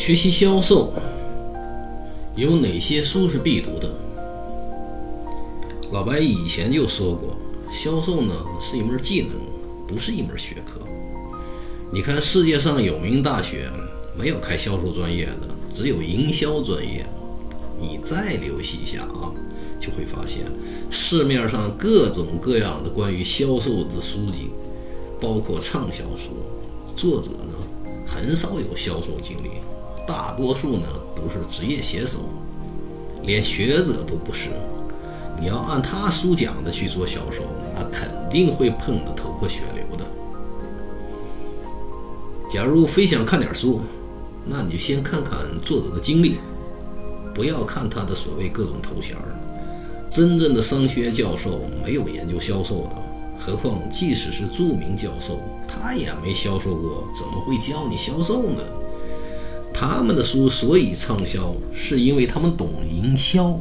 学习销售有哪些书是必读的？老白以前就说过，销售呢是一门技能，不是一门学科。你看世界上有名大学没有开销售专业的，只有营销专业。你再留意一下啊，就会发现市面上各种各样的关于销售的书籍，包括畅销书，作者呢很少有销售经历。大多数呢都是职业写手，连学者都不是。你要按他书讲的去做销售，那肯定会碰得头破血流的。假如非想看点书，那你就先看看作者的经历，不要看他的所谓各种头衔儿。真正的商学教授没有研究销售的，何况即使是著名教授，他也没销售过，怎么会教你销售呢？他们的书所以畅销，是因为他们懂营销。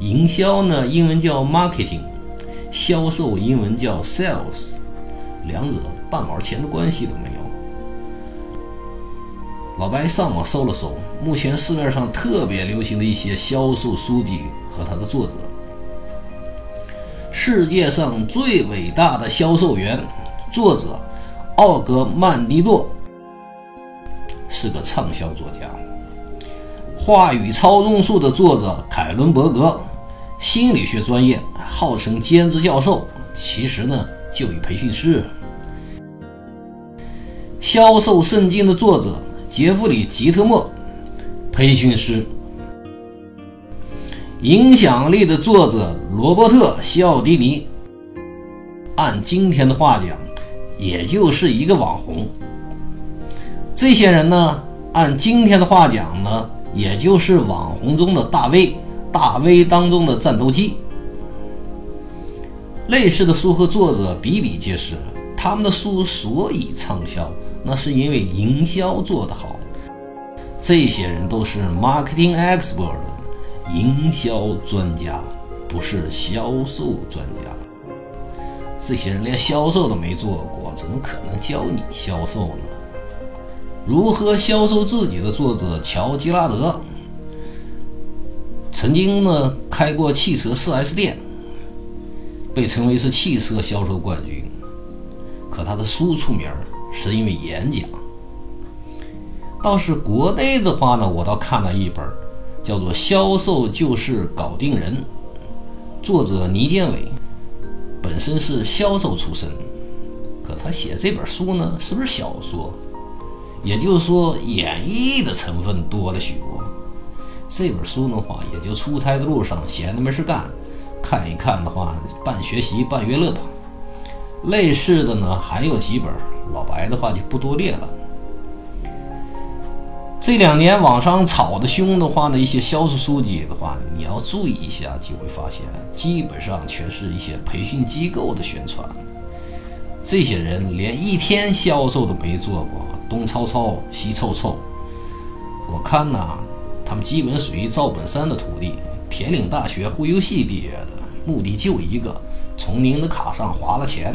营销呢，英文叫 marketing，销售英文叫 sales，两者半毛钱的关系都没有。老白上网搜了搜，目前市面上特别流行的一些销售书籍和他的作者。世界上最伟大的销售员，作者奥格曼尼诺。是个畅销作家，话语操纵术的作者凯伦伯格，心理学专业，号称兼职教授，其实呢就与培训师。销售圣经的作者杰弗里吉特莫，培训师。影响力的作者罗伯特西奥迪尼，按今天的话讲，也就是一个网红。这些人呢，按今天的话讲呢，也就是网红中的大 V，大 V 当中的战斗机。类似的书和作者比比皆是，他们的书所以畅销，那是因为营销做得好。这些人都是 marketing expert，营销专家，不是销售专家。这些人连销售都没做过，怎么可能教你销售呢？如何销售自己的作者乔吉拉德，曾经呢开过汽车 4S 店，被称为是汽车销售冠军。可他的书出名是因为演讲。倒是国内的话呢，我倒看了一本，叫做《销售就是搞定人》，作者倪建伟，本身是销售出身，可他写这本书呢，是不是小说？也就是说，演绎的成分多了许多。这本书的话，也就出差的路上闲着没事干，看一看的话，半学习半娱乐吧。类似的呢，还有几本，老白的话就不多列了。这两年网上炒的凶的话呢，一些销售书籍的话，你要注意一下，就会发现，基本上全是一些培训机构的宣传。这些人连一天销售都没做过。东抄抄，西凑凑，我看呐，他们基本属于赵本山的徒弟，铁岭大学忽悠系毕业的，目的就一个，从您的卡上划了钱。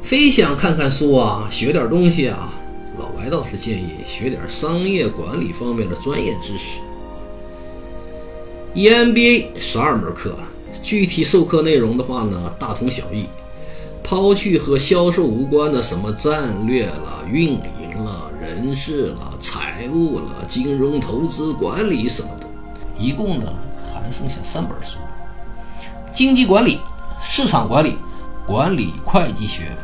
非想看看书啊，学点东西啊，老白倒是建议学点商业管理方面的专业知识。EMBA 十二门课，具体授课内容的话呢，大同小异。抛去和销售无关的什么战略了、运营了、人事了、财务了、金融投资管理什么的，一共呢还剩下三本书：经济管理、市场管理、管理会计学。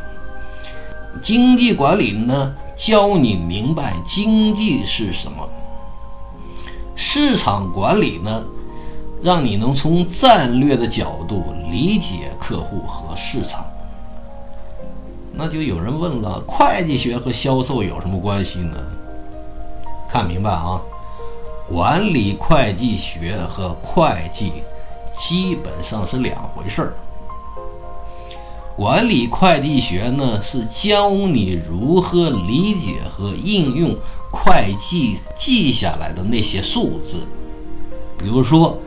经济管理呢，教你明白经济是什么；市场管理呢，让你能从战略的角度理解客户和市场。那就有人问了，会计学和销售有什么关系呢？看明白啊，管理会计学和会计基本上是两回事儿。管理会计学呢，是教你如何理解和应用会计记下来的那些数字，比如说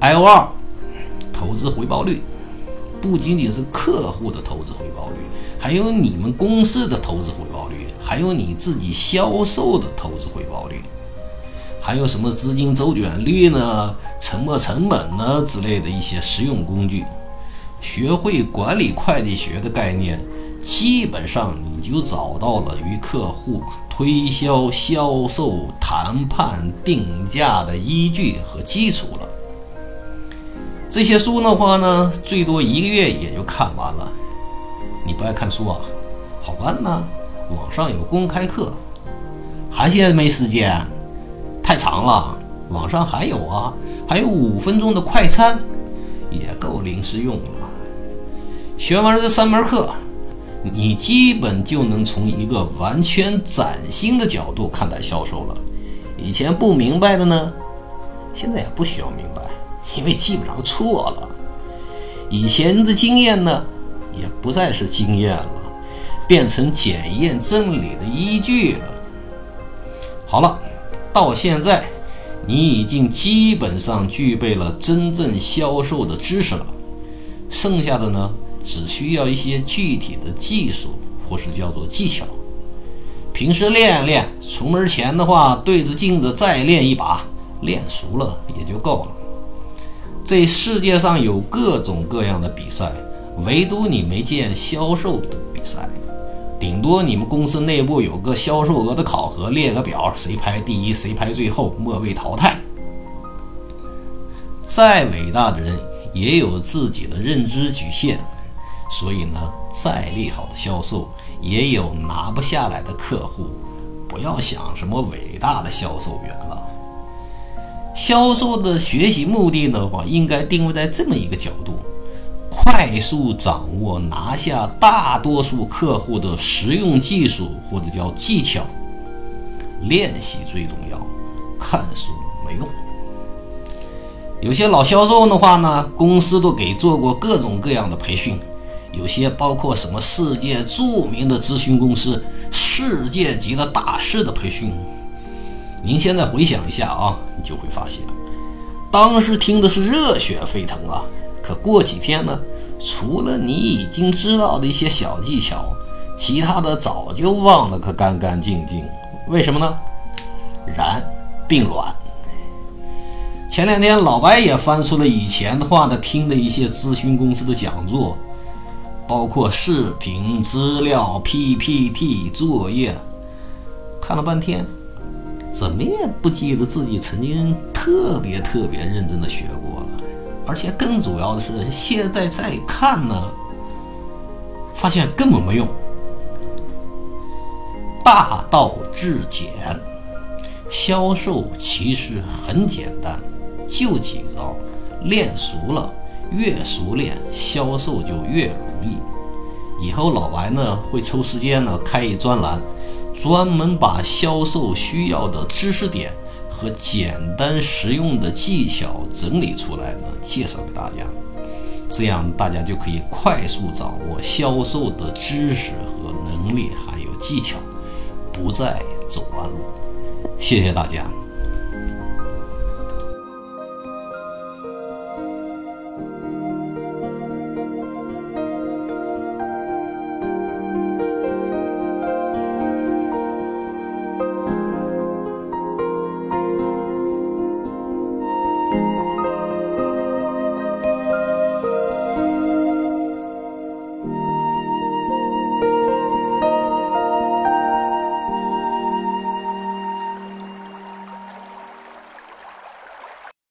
L2 投资回报率不仅仅是客户的投资回报率，还有你们公司的投资回报率，还有你自己销售的投资回报率，还有什么资金周转率呢、沉没成本呢之类的一些实用工具。学会管理会计学的概念，基本上你就找到了与客户推销、销售、谈判、定价的依据和基础了。这些书的话呢，最多一个月也就看完了。你不爱看书啊？好办呐，网上有公开课。还嫌没时间？太长了。网上还有啊，还有五分钟的快餐，也够临时用了。学完了这三门课，你基本就能从一个完全崭新的角度看待销售了。以前不明白的呢，现在也不需要明白。因为基本上错了，以前的经验呢，也不再是经验了，变成检验真理的依据了。好了，到现在，你已经基本上具备了真正销售的知识了，剩下的呢，只需要一些具体的技术，或是叫做技巧。平时练练，出门前的话，对着镜子再练一把，练熟了也就够了。这世界上有各种各样的比赛，唯独你没见销售的比赛。顶多你们公司内部有个销售额的考核，列个表，谁排第一，谁排最后，末位淘汰。再伟大的人也有自己的认知局限，所以呢，再利好的销售也有拿不下来的客户。不要想什么伟大的销售员了。销售的学习目的的话，应该定位在这么一个角度：快速掌握拿下大多数客户的实用技术或者叫技巧。练习最重要，看书没用。有些老销售的话呢，公司都给做过各种各样的培训，有些包括什么世界著名的咨询公司、世界级的大师的培训。您现在回想一下啊，你就会发现，当时听的是热血沸腾啊。可过几天呢，除了你已经知道的一些小技巧，其他的早就忘了可干干净净。为什么呢？燃并卵。前两天老白也翻出了以前的话的，听的一些咨询公司的讲座，包括视频资料、PPT 作业，看了半天。怎么也不记得自己曾经特别特别认真的学过了，而且更主要的是，现在再看呢，发现根本没用。大道至简，销售其实很简单，就几招，练熟了，越熟练，销售就越容易。以后老白呢会抽时间呢开一专栏。专门把销售需要的知识点和简单实用的技巧整理出来呢，介绍给大家，这样大家就可以快速掌握销售的知识和能力，还有技巧，不再走弯路。谢谢大家。